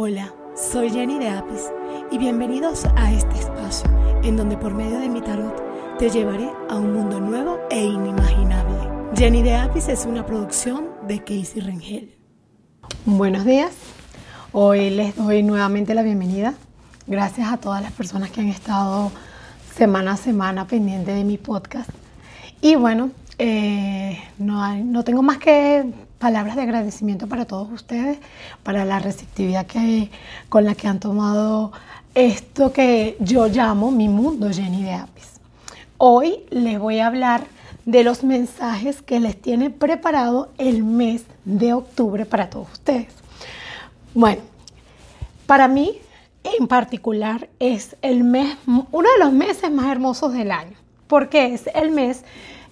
Hola, soy Jenny de Apis y bienvenidos a este espacio en donde por medio de mi tarot te llevaré a un mundo nuevo e inimaginable. Jenny de Apis es una producción de Casey Rengel. Buenos días, hoy les doy nuevamente la bienvenida. Gracias a todas las personas que han estado semana a semana pendiente de mi podcast. Y bueno, eh, no, no tengo más que palabras de agradecimiento para todos ustedes, para la receptividad que, con la que han tomado esto que yo llamo mi mundo Jenny de Apis. Hoy les voy a hablar de los mensajes que les tiene preparado el mes de octubre para todos ustedes. Bueno, para mí en particular es el mes, uno de los meses más hermosos del año, porque es el mes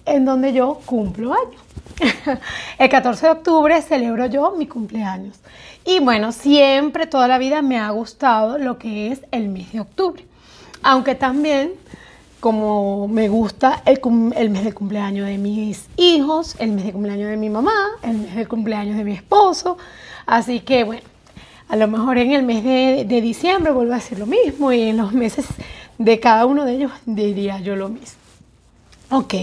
en donde yo cumplo años. el 14 de octubre celebro yo mi cumpleaños. Y bueno, siempre, toda la vida me ha gustado lo que es el mes de octubre. Aunque también, como me gusta el, mes de cumpleaños de mis hijos, el mes de cumpleaños de mi mamá, el mes de cumpleaños de mi esposo. Así que bueno, a lo mejor en el mes de, de diciembre vuelvo a hacer lo mismo y en los meses de cada uno de ellos diría yo lo mismo. Ok,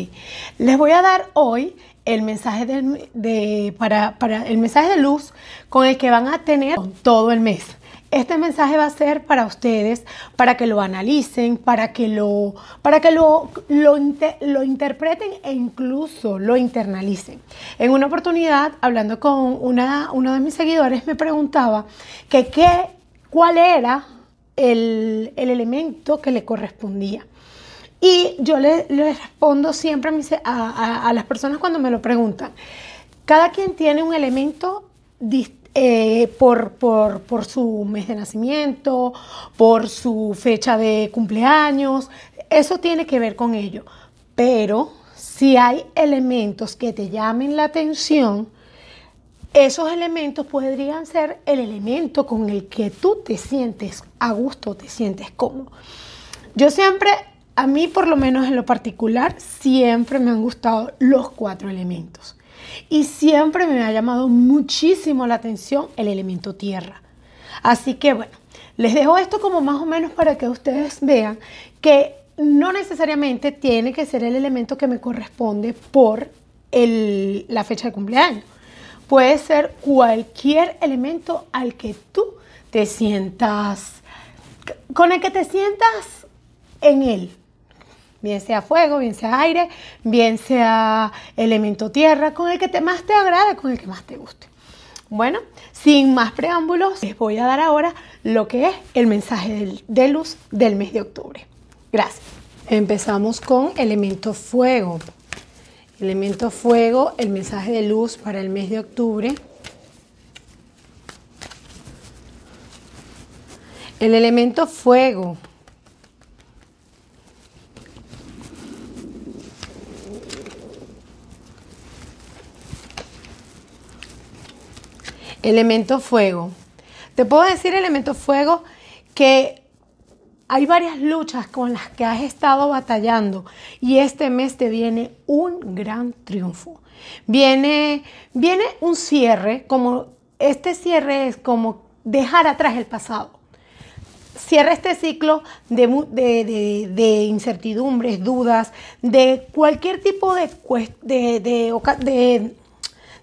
les voy a dar hoy el mensaje de, para, el mensaje de luz con el que van a tener todo el mes. Este mensaje va a ser para ustedes, para que lo analicen, para que lo, para que lo, lo, lo interpreten e incluso lo internalicen. En una oportunidad, hablando con una, uno de mis seguidores, me preguntaba que qué, cuál era el, el elemento que le correspondía. Y yo le, respondo siempre a, las personas cuando me lo preguntan. Cada quien tiene un elemento eh, por, por, su mes de nacimiento, por su fecha de cumpleaños. Eso tiene que ver con ello. Pero si hay elementos que te llamen la atención, esos elementos podrían ser el elemento con el que tú te sientes a gusto, te sientes cómodo. Yo siempre a mí, por lo menos en lo particular, siempre me han gustado los cuatro elementos. Y siempre me ha llamado muchísimo la atención el elemento tierra. Así que bueno, les dejo esto como más o menos para que ustedes vean que no necesariamente tiene que ser el elemento que me corresponde por la fecha de cumpleaños. Puede ser cualquier elemento al que tú te sientas, con el que te sientas en él, bien sea fuego, bien sea aire, bien sea elemento tierra, con el que te más te agrade, con el que más te guste. Bueno, sin más preámbulos, les voy a dar ahora lo que es el mensaje de luz del mes de octubre. Gracias. Empezamos con elemento fuego. Elemento fuego, el mensaje de luz para el mes de octubre. El elemento fuego Elemento fuego. Te puedo decir, elemento fuego, que hay varias luchas con las que has estado batallando y este mes te viene un gran triunfo. Viene, viene un cierre, como este cierre es como dejar atrás el pasado. Cierra este ciclo de, de, de, incertidumbres, dudas, de cualquier tipo de,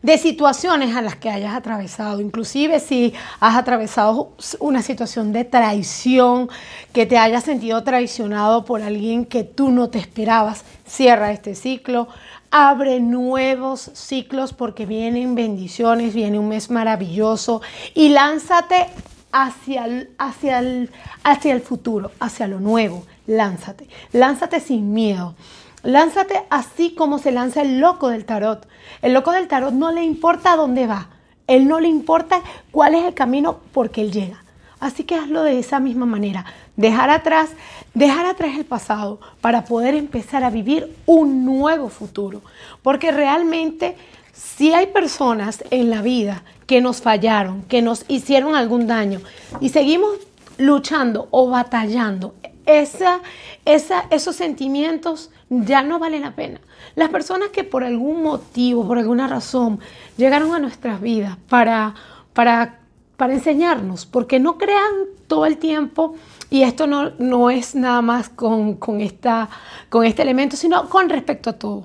de situaciones a las que hayas atravesado, inclusive si has atravesado una situación de traición, que te hayas sentido traicionado por alguien que tú no te esperabas, cierra este ciclo, abre nuevos ciclos porque vienen bendiciones, viene un mes maravilloso y lánzate hacia el, hacia el, hacia el futuro, hacia lo nuevo, lánzate, lánzate sin miedo. Lánzate así como se lanza el loco del tarot. El loco del tarot no le importa dónde va. Él no le importa cuál es el camino porque él llega. Así que hazlo de esa misma manera. Dejar atrás, dejar atrás el pasado para poder empezar a vivir un nuevo futuro. Porque realmente si hay personas en la vida que nos fallaron, que nos hicieron algún daño y seguimos luchando o batallando, esa, esos sentimientos ya no vale la pena. Las personas que por algún motivo, por alguna razón, llegaron a nuestras vidas para, para para enseñarnos, porque no crean todo el tiempo, y esto no, no es nada más con, esta, con este elemento, sino con respecto a todo.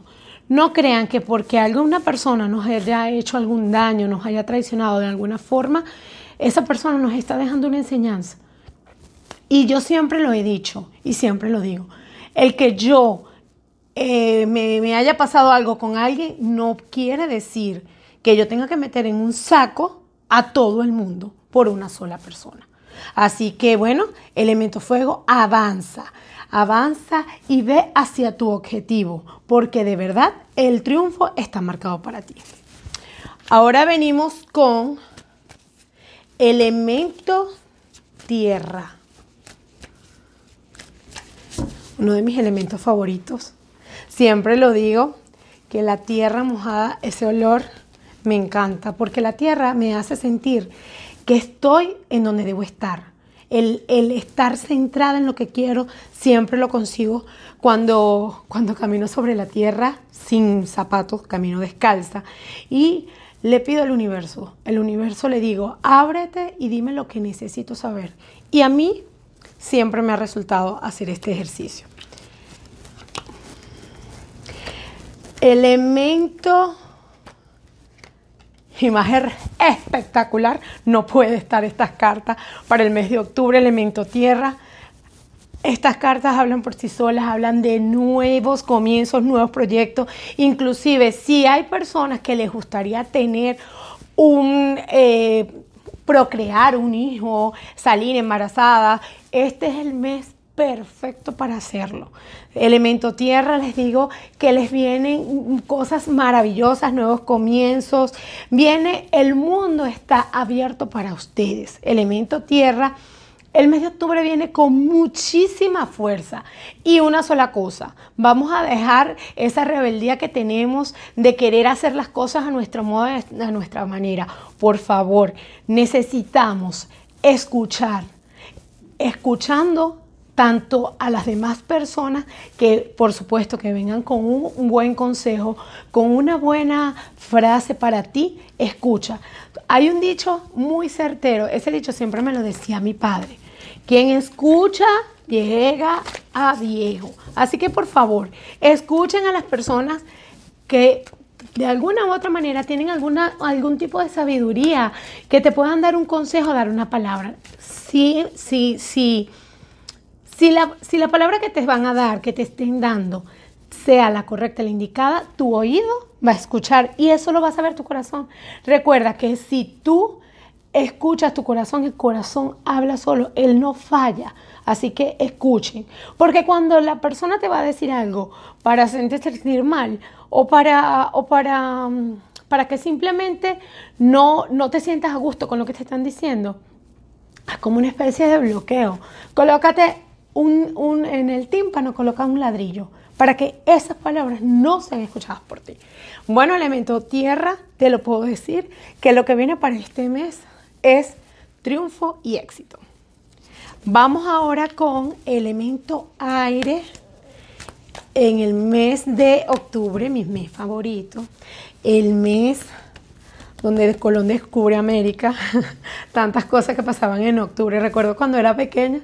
No crean que porque alguna persona nos haya hecho algún daño, nos haya traicionado de alguna forma, esa persona nos está dejando una enseñanza. Y yo siempre lo he dicho y siempre lo digo. El que yo eh, me, me haya pasado algo con alguien no quiere decir que yo tenga que meter en un saco a todo el mundo por una sola persona. Así que bueno, elemento fuego, avanza, avanza y ve hacia tu objetivo, porque de verdad el triunfo está marcado para ti. Ahora venimos con elemento tierra. Uno de mis elementos favoritos. Siempre lo digo, que la tierra mojada, ese olor me encanta, porque la tierra me hace sentir que estoy en donde debo estar. El, estar centrada en lo que quiero siempre lo consigo cuando, cuando camino sobre la tierra sin zapatos, camino descalza. Y le pido al universo, el universo le digo, ábrete y dime lo que necesito saber. Y a mí siempre me ha resultado hacer este ejercicio. Elemento imagen espectacular. No puede estar estas cartas para el mes de octubre, elemento tierra. Estas cartas hablan por sí solas, hablan de nuevos comienzos, nuevos proyectos. Inclusive si hay personas que les gustaría tener un... Eh, procrear un hijo, salir embarazada, este es el mes perfecto para hacerlo. Elemento tierra, les digo que les vienen cosas maravillosas, nuevos comienzos. Viene, el mundo está abierto para ustedes. Elemento tierra. El mes de octubre viene con muchísima fuerza y una sola cosa, vamos a dejar esa rebeldía que tenemos de querer hacer las cosas a nuestro modo, a nuestra manera. Por favor, necesitamos escuchar. Escuchando tanto a las demás personas que por supuesto que vengan con un, buen consejo, con una buena frase para ti, escucha. Hay un dicho muy certero, ese dicho siempre me lo decía mi padre, quien escucha llega a viejo. Así que por favor, escuchen a las personas que de alguna u otra manera tienen alguna, algún tipo de sabiduría, que te puedan dar un consejo, dar una palabra. Sí, sí, sí si la, si la palabra que te van a dar, que te estén dando, sea la correcta, la indicada, tu oído va a escuchar y eso lo va a saber tu corazón. Recuerda que si tú escuchas tu corazón, el corazón habla solo, él no falla. Así que escuchen, porque cuando la persona te va a decir algo para hacerte mal o para, o para, mm, para que simplemente no, no te sientas a gusto con lo que te están diciendo, es como una especie de bloqueo. Colócate un, en el tímpano coloca un ladrillo para que esas palabras no sean escuchadas por ti. Bueno, elemento tierra, te lo puedo decir que lo que viene para este mes es triunfo y éxito. Vamos ahora con elemento aire en el mes de octubre, mi mes favorito, el mes donde Colón descubre América, tantas cosas que pasaban en octubre. Recuerdo cuando era pequeña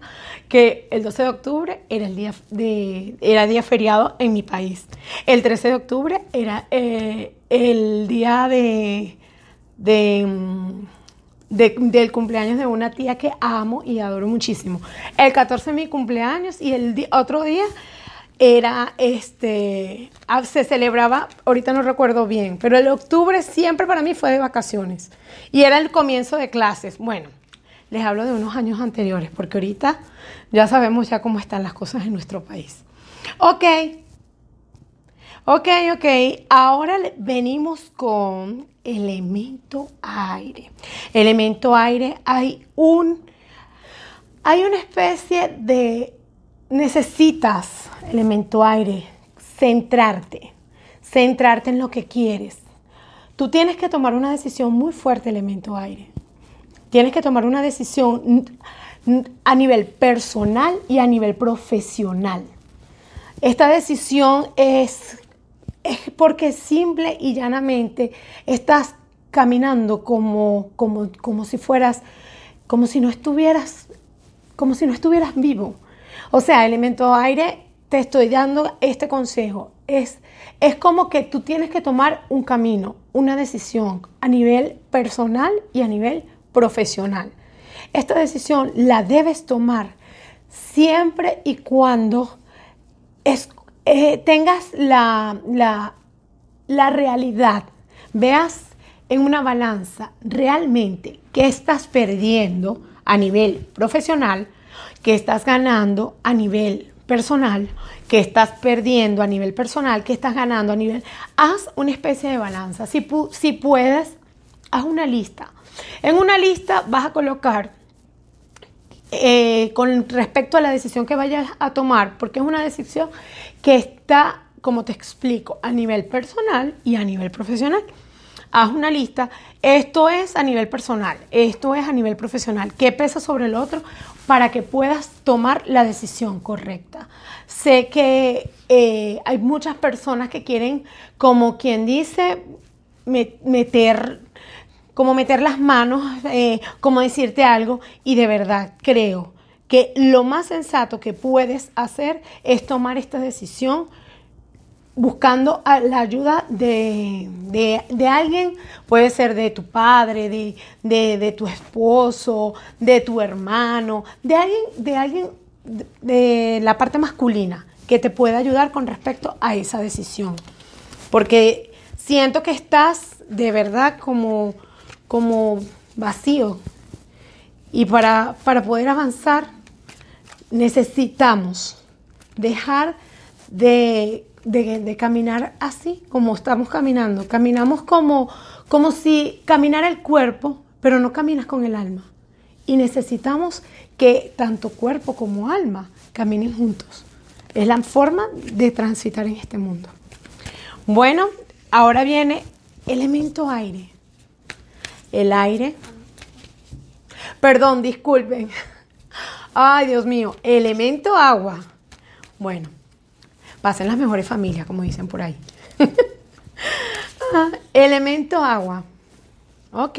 que el 12 de octubre era el día, de, era día feriado en mi país. El 13 de octubre era eh, el día de, de, del cumpleaños de una tía que amo y adoro muchísimo. El 14 mi cumpleaños y el otro día era este, ah, se celebraba, ahorita no recuerdo bien, pero el octubre siempre para mí fue de vacaciones y era el comienzo de clases. Bueno, les hablo de unos años anteriores, porque ahorita ya sabemos ya cómo están las cosas en nuestro país. Ok, ok, ok, ahora venimos con elemento aire. Elemento aire, hay un, hay una especie de necesitas, elemento aire, centrarte, centrarte en lo que quieres. Tú tienes que tomar una decisión muy fuerte, elemento aire. Tienes que tomar una decisión a nivel personal y a nivel profesional. Esta decisión es, es porque simple y llanamente estás caminando como, como, como si fueras, como si no estuvieras, como si no estuvieras vivo. O sea, elemento aire, te estoy dando este consejo. Es, es como que tú tienes que tomar un camino, una decisión a nivel personal y a nivel profesional. Esta decisión la debes tomar siempre y cuando eh, tengas la, la, la realidad, veas en una balanza realmente qué estás perdiendo a nivel profesional, qué estás ganando a nivel personal, qué estás perdiendo a nivel personal, qué estás ganando a nivel... Haz una especie de balanza. Si, si puedes, haz una lista. En una lista vas a colocar eh, con respecto a la decisión que vayas a tomar, porque es una decisión que está, como te explico, a nivel personal y a nivel profesional. Haz una lista. Esto es a nivel personal, esto es a nivel profesional. ¿Qué pesa sobre el otro para que puedas tomar la decisión correcta? Sé que eh, hay muchas personas que quieren, como quien dice, meter como meter las manos, eh, como decirte algo, y de verdad creo que lo más sensato que puedes hacer es tomar esta decisión buscando la ayuda de, alguien, puede ser de tu padre, de, de, tu esposo, de tu hermano, de alguien, de alguien de la parte masculina que te pueda ayudar con respecto a esa decisión. Porque siento que estás de verdad como como vacío. Y para, para poder avanzar necesitamos dejar de, caminar así como estamos caminando. Caminamos como, como si caminara el cuerpo, pero no caminas con el alma. Y necesitamos que tanto cuerpo como alma caminen juntos. Es la forma de transitar en este mundo. Bueno, ahora viene elemento aire el aire. Perdón, disculpen. Ay, Dios mío, elemento agua. Bueno, pasen las mejores familias, como dicen por ahí. Ah, elemento agua. Ok,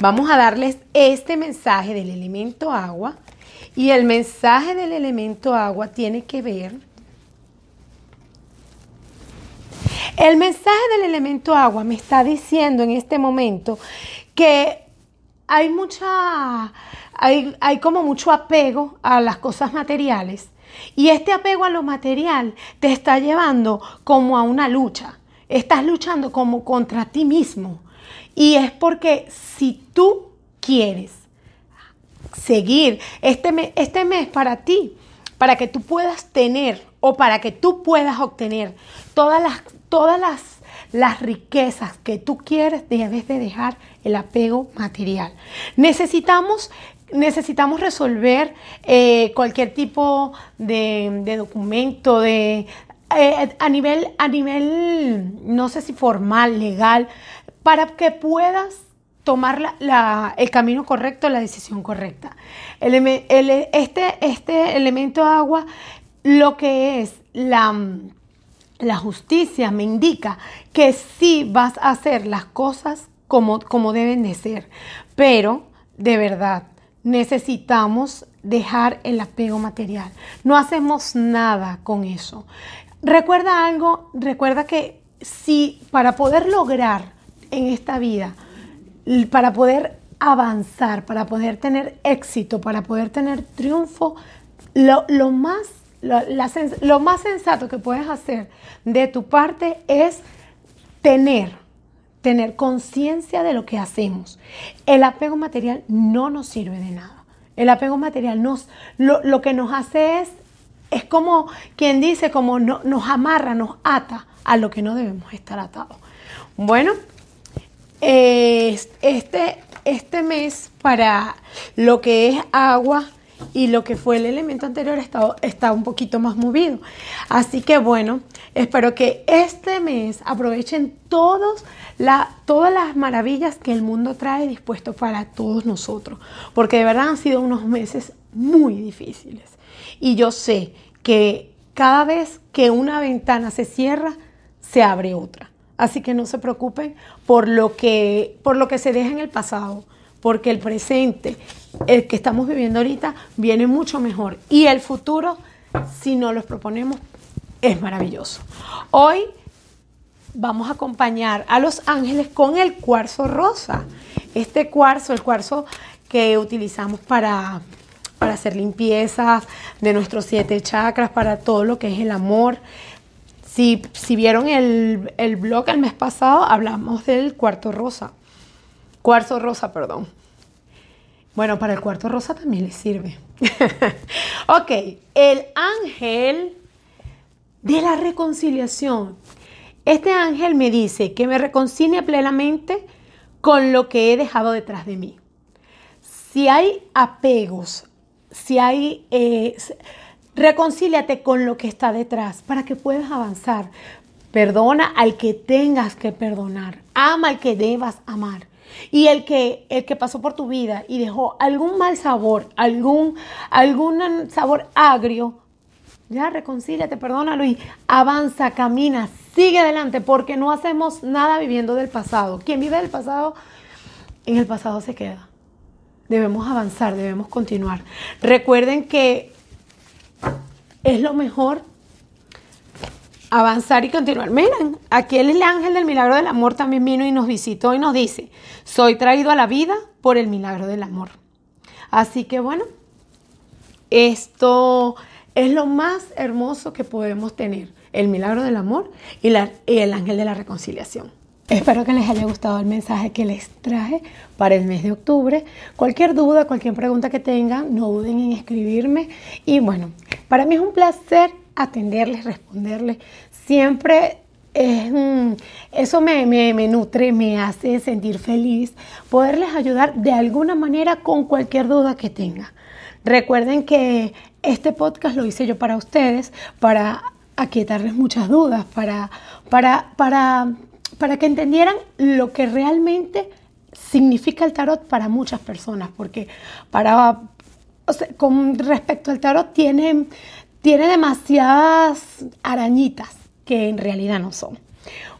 vamos a darles este mensaje del elemento agua. Y el mensaje del elemento agua tiene que ver El mensaje del elemento agua me está diciendo en este momento que hay mucha, hay, hay como mucho apego a las cosas materiales. Y este apego a lo material te está llevando como a una lucha. Estás luchando como contra ti mismo. Y es porque si tú quieres seguir este este mes para ti, para que tú puedas tener o para que tú puedas obtener todas las, todas las las riquezas que tú quieres, debes de dejar el apego material. Necesitamos necesitamos resolver eh, cualquier tipo de, documento, de, eh, a, nivel, a nivel, no sé si formal, legal, para que puedas tomar el camino correcto, la decisión correcta. este, este elemento agua, lo que es la la justicia me indica que sí vas a hacer las cosas como, como deben de ser. Pero, de verdad, necesitamos dejar el apego material. No hacemos nada con eso. Recuerda algo, recuerda que si para poder lograr en esta vida, para poder avanzar, para poder tener éxito, para poder tener triunfo, lo, lo más lo, más sensato que puedes hacer de tu parte es tener, tener conciencia de lo que hacemos. El apego material no nos sirve de nada. El apego material nos, lo, que nos hace es, es como quien dice, como nos amarra, nos ata a lo que no debemos estar atados. Bueno, este, este mes para lo que es agua, y lo que fue el elemento anterior está, un poquito más movido. Así que bueno, espero que este mes aprovechen todos la, todas las maravillas que el mundo trae dispuesto para todos nosotros, porque de verdad han sido unos meses muy difíciles. Y yo sé que cada vez que una ventana se cierra, se abre otra. Así que no se preocupen por lo que, por lo que se deja en el pasado, porque el presente, el que estamos viviendo ahorita, viene mucho mejor. Y el futuro, si no los proponemos, es maravilloso. Hoy vamos a acompañar a los ángeles con el cuarzo rosa. Este cuarzo, el cuarzo que utilizamos para, para hacer limpiezas de nuestros siete chakras, para todo lo que es el amor. Si, si vieron el, el blog el mes pasado, hablamos del cuarzo rosa. Cuarzo rosa, perdón. Bueno, para el cuarzo rosa también le sirve. ok, el ángel de la reconciliación. Este ángel me dice que me reconcilie plenamente con lo que he dejado detrás de mí. Si hay apegos, si hay... Eh, reconcíliate con lo que está detrás para que puedas avanzar. Perdona al que tengas que perdonar. Ama al que debas amar. Y el que, el que pasó por tu vida y dejó algún mal sabor, algún, algún sabor agrio, ya reconcíliate, perdónalo y avanza, camina, sigue adelante, porque no hacemos nada viviendo del pasado. Quien vive del pasado, en el pasado se queda. Debemos avanzar, debemos continuar. Recuerden que es lo mejor avanzar y continuar. Miren, aquí el ángel del milagro del amor también vino y nos visitó y nos dice, soy traído a la vida por el milagro del amor. Así que bueno, esto es lo más hermoso que podemos tener, el milagro del amor y, el ángel de la reconciliación. Espero que les haya gustado el mensaje que les traje para el mes de octubre. Cualquier duda, cualquier pregunta que tengan, no duden en escribirme. Y bueno, para mí es un placer atenderles, responderles. Siempre es, eso me, me, nutre, me hace sentir feliz poderles ayudar de alguna manera con cualquier duda que tengan. Recuerden que este podcast lo hice yo para ustedes, para aquietarles muchas dudas, para, para, para, para que entendieran lo que realmente significa el tarot para muchas personas, porque para, con respecto al tarot tiene, tiene demasiadas arañitas que en realidad no son.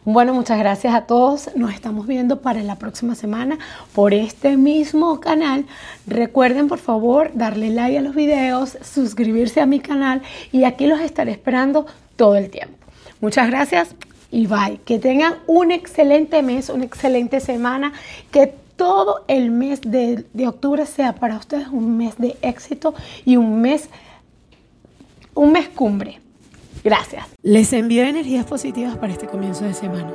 Bueno, muchas gracias a todos. Nos estamos viendo para la próxima semana por este mismo canal. Recuerden, por favor, darle like a los videos, suscribirse a mi canal y aquí los estaré esperando todo el tiempo. Muchas gracias y bye. Que tengan un excelente mes, una excelente semana. Que todo el mes de, de octubre sea para ustedes un mes de éxito y un mes, un mes cumbre. Gracias. Les envío energías positivas para este comienzo de semana.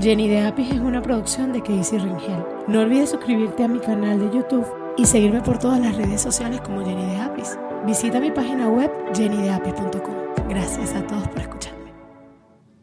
Jenny de Apis es una producción de Casey Ringel. No olvides suscribirte a mi canal de YouTube y seguirme por todas las redes sociales como Jenny de Apis. Visita mi página web jennydeapis.com. Gracias a todos por escuchar.